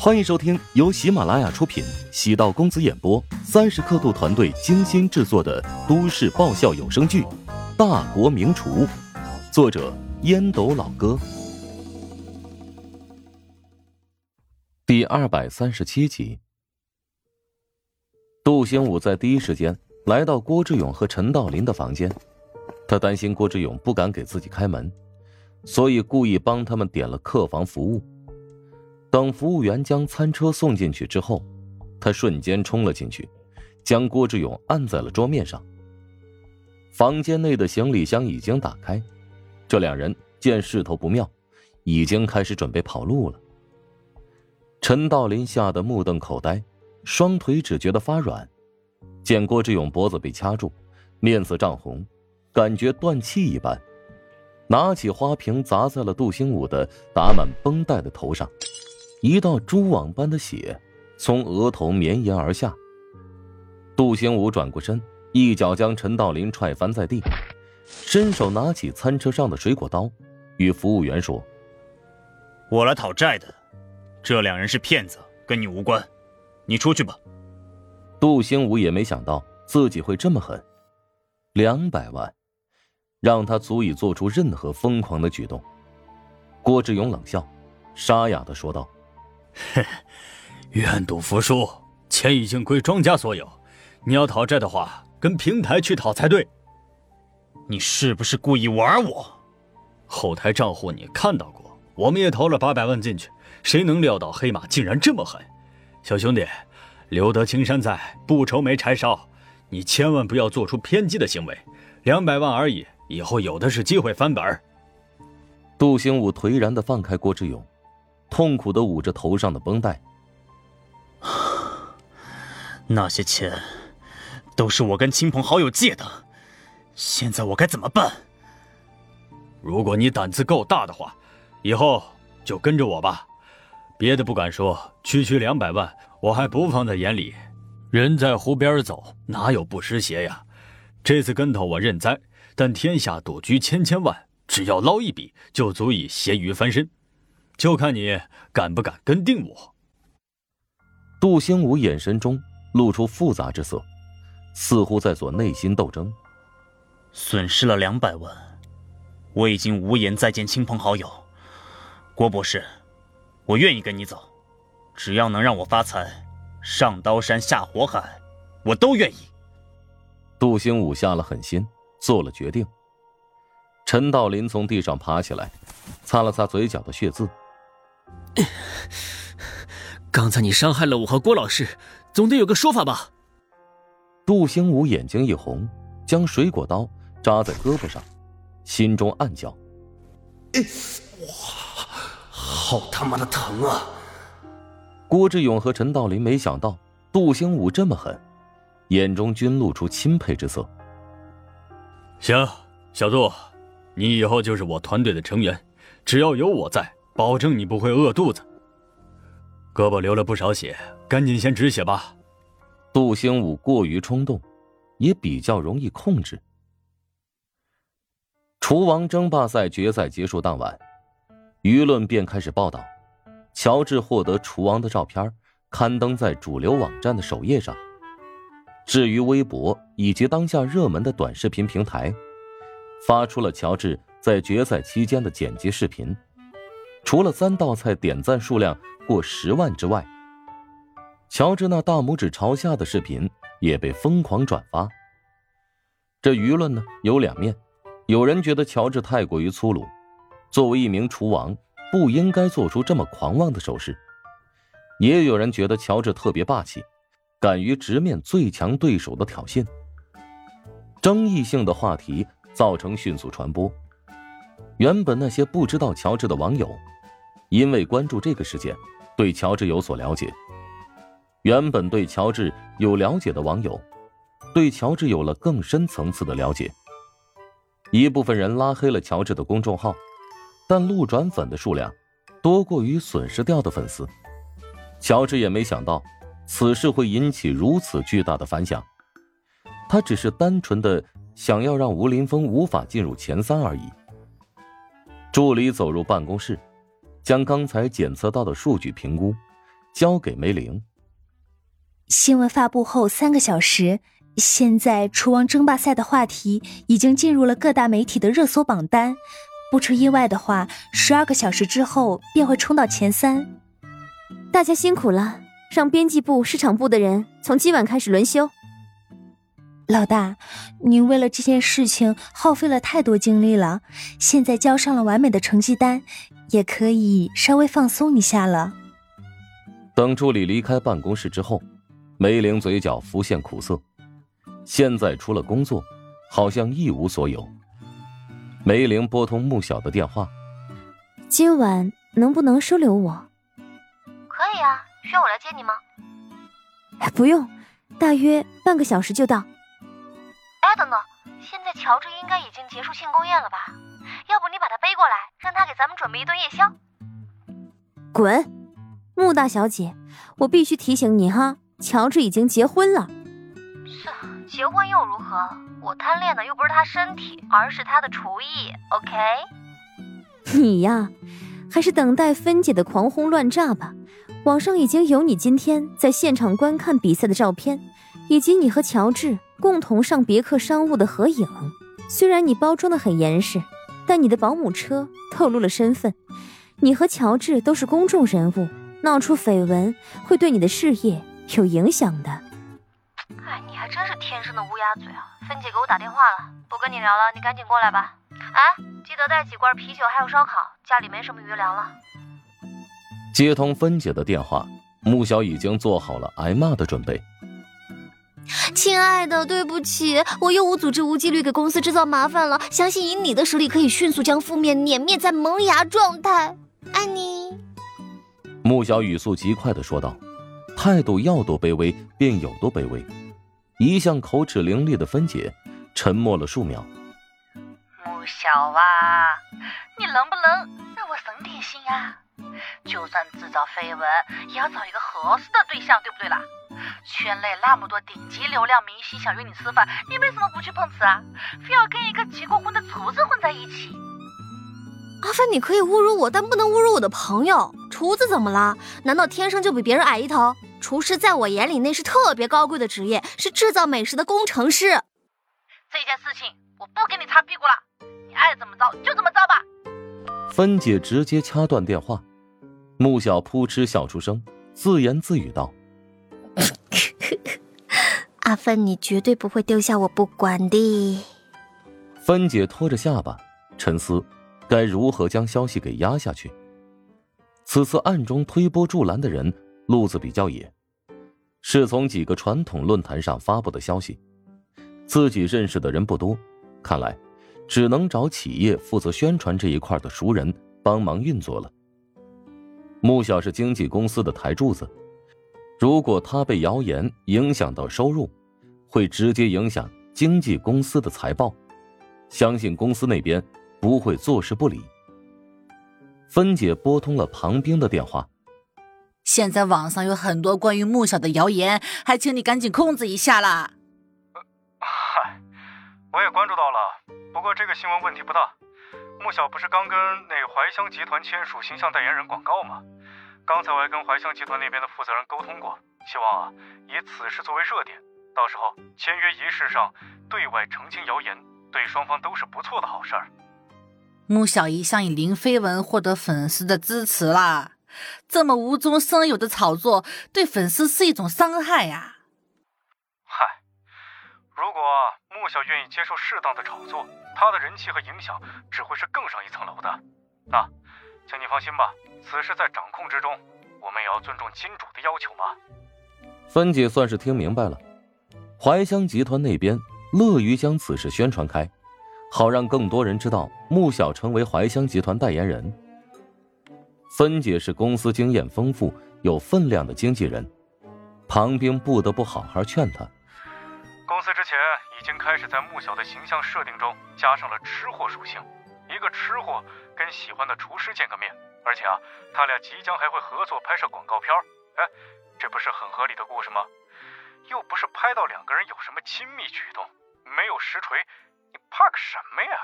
欢迎收听由喜马拉雅出品、喜道公子演播、三十刻度团队精心制作的都市爆笑有声剧《大国名厨》，作者烟斗老哥，第二百三十七集。杜兴武在第一时间来到郭志勇和陈道林的房间，他担心郭志勇不敢给自己开门，所以故意帮他们点了客房服务。等服务员将餐车送进去之后，他瞬间冲了进去，将郭志勇按在了桌面上。房间内的行李箱已经打开，这两人见势头不妙，已经开始准备跑路了。陈道林吓得目瞪口呆，双腿只觉得发软，见郭志勇脖子被掐住，面色涨红，感觉断气一般，拿起花瓶砸在了杜兴武的打满绷带的头上。一道蛛网般的血从额头绵延而下。杜兴武转过身，一脚将陈道林踹翻在地，伸手拿起餐车上的水果刀，与服务员说：“我来讨债的，这两人是骗子，跟你无关，你出去吧。”杜兴武也没想到自己会这么狠，两百万，让他足以做出任何疯狂的举动。郭志勇冷笑，沙哑的说道。哼，愿赌服输，钱已经归庄家所有。你要讨债的话，跟平台去讨才对。你是不是故意玩我？后台账户你看到过，我们也投了八百万进去，谁能料到黑马竟然这么狠？小兄弟，留得青山在，不愁没柴烧。你千万不要做出偏激的行为。两百万而已，以后有的是机会翻本。杜兴武颓然的放开郭志勇。痛苦的捂着头上的绷带。那些钱，都是我跟亲朋好友借的，现在我该怎么办？如果你胆子够大的话，以后就跟着我吧。别的不敢说，区区两百万，我还不放在眼里。人在湖边走，哪有不湿鞋呀？这次跟头我认栽，但天下赌局千千万，只要捞一笔，就足以咸鱼翻身。就看你敢不敢跟定我。杜兴武眼神中露出复杂之色，似乎在做内心斗争。损失了两百万，我已经无颜再见亲朋好友。郭博士，我愿意跟你走，只要能让我发财，上刀山下火海，我都愿意。杜兴武下了狠心，做了决定。陈道林从地上爬起来，擦了擦嘴角的血渍。刚才你伤害了我和郭老师，总得有个说法吧？杜兴武眼睛一红，将水果刀扎在胳膊上，心中暗叫：“哇，好他妈的疼啊！”郭志勇和陈道林没想到杜兴武这么狠，眼中均露出钦佩之色。行，小杜，你以后就是我团队的成员，只要有我在。保证你不会饿肚子。胳膊流了不少血，赶紧先止血吧。杜兴武过于冲动，也比较容易控制。厨王争霸赛决赛结束当晚，舆论便开始报道，乔治获得厨王的照片刊登在主流网站的首页上。至于微博以及当下热门的短视频平台，发出了乔治在决赛期间的剪辑视频。除了三道菜点赞数量过十万之外，乔治那大拇指朝下的视频也被疯狂转发。这舆论呢有两面，有人觉得乔治太过于粗鲁，作为一名厨王不应该做出这么狂妄的手势；也有人觉得乔治特别霸气，敢于直面最强对手的挑衅。争议性的话题造成迅速传播，原本那些不知道乔治的网友。因为关注这个事件，对乔治有所了解。原本对乔治有了解的网友，对乔治有了更深层次的了解。一部分人拉黑了乔治的公众号，但路转粉的数量多过于损失掉的粉丝。乔治也没想到此事会引起如此巨大的反响。他只是单纯的想要让吴林峰无法进入前三而已。助理走入办公室。将刚才检测到的数据评估，交给梅玲。新闻发布后三个小时，现在厨王争霸赛的话题已经进入了各大媒体的热搜榜单。不出意外的话，十二个小时之后便会冲到前三。大家辛苦了，让编辑部、市场部的人从今晚开始轮休。老大，您为了这件事情耗费了太多精力了，现在交上了完美的成绩单，也可以稍微放松一下了。等助理离开办公室之后，梅玲嘴角浮现苦涩。现在除了工作，好像一无所有。梅玲拨通穆晓的电话：“今晚能不能收留我？”“可以啊，需要我来接你吗？”“不用，大约半个小时就到。”“哎，等等，现在乔治应该已经结束庆功宴了吧？要不你把他背过来，让他给咱们准备一顿夜宵？”“滚！穆大小姐，我必须提醒你哈，乔治已经结婚了。”“是，结婚又如何？”我贪恋的又不是他身体，而是他的厨艺。OK，你呀，还是等待芬姐的狂轰乱炸吧。网上已经有你今天在现场观看比赛的照片，以及你和乔治共同上别克商务的合影。虽然你包装的很严实，但你的保姆车透露了身份。你和乔治都是公众人物，闹出绯闻会对你的事业有影响的。哎，你还真是天生的乌鸦嘴啊！芬姐给我打电话了，不跟你聊了，你赶紧过来吧。哎，记得带几罐啤酒还有烧烤，家里没什么余粮了。接通芬姐的电话，穆小已经做好了挨骂的准备。亲爱的，对不起，我又无组织无纪律给公司制造麻烦了。相信以你的实力，可以迅速将负面碾灭在萌芽状态。爱你。穆小语速极快的说道，态度要多卑微便有多卑微。一向口齿伶俐的芬姐沉默了数秒。穆小啊，你能不能让我省点心呀？就算制造绯闻，也要找一个合适的对象，对不对啦？圈内那么多顶级流量明星想约你吃饭，你为什么不去碰瓷啊？非要跟一个结过婚的厨子混在一起？阿芬，你可以侮辱我，但不能侮辱我的朋友。厨子怎么了？难道天生就比别人矮一头？厨师在我眼里那是特别高贵的职业，是制造美食的工程师。这件事情我不给你擦屁股了，你爱怎么着就怎么着吧。芬姐直接掐断电话，穆小扑哧笑出声，自言自语道：“阿芬，你绝对不会丢下我不管的。”芬姐拖着下巴沉思，该如何将消息给压下去。此次暗中推波助澜的人。路子比较野，是从几个传统论坛上发布的消息，自己认识的人不多，看来只能找企业负责宣传这一块的熟人帮忙运作了。穆小是经纪公司的台柱子，如果他被谣言影响到收入，会直接影响经纪公司的财报，相信公司那边不会坐视不理。芬姐拨通了庞冰的电话。现在网上有很多关于穆小的谣言，还请你赶紧控制一下啦。嗨，我也关注到了，不过这个新闻问题不大。穆小不是刚跟那怀香集团签署形象代言人广告吗？刚才我还跟怀香集团那边的负责人沟通过，希望啊以此事作为热点，到时候签约仪式上对外澄清谣言，对双方都是不错的好事儿。穆小一向以零绯闻获得粉丝的支持啦。这么无中生有的炒作，对粉丝是一种伤害呀！嗨，如果穆小愿意接受适当的炒作，他的人气和影响只会是更上一层楼的。那，请你放心吧，此事在掌控之中，我们也要尊重金主的要求嘛。芬姐算是听明白了，怀香集团那边乐于将此事宣传开，好让更多人知道穆小成为怀香集团代言人。芬姐是公司经验丰富、有分量的经纪人，庞冰不得不好好劝她。公司之前已经开始在穆小的形象设定中加上了吃货属性，一个吃货跟喜欢的厨师见个面，而且啊，他俩即将还会合作拍摄广告片哎，这不是很合理的故事吗？又不是拍到两个人有什么亲密举动，没有实锤，你怕个什么呀？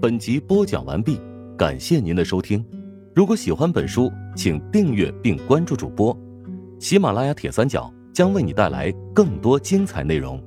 本集播讲完毕，感谢您的收听。如果喜欢本书，请订阅并关注主播。喜马拉雅铁三角将为你带来更多精彩内容。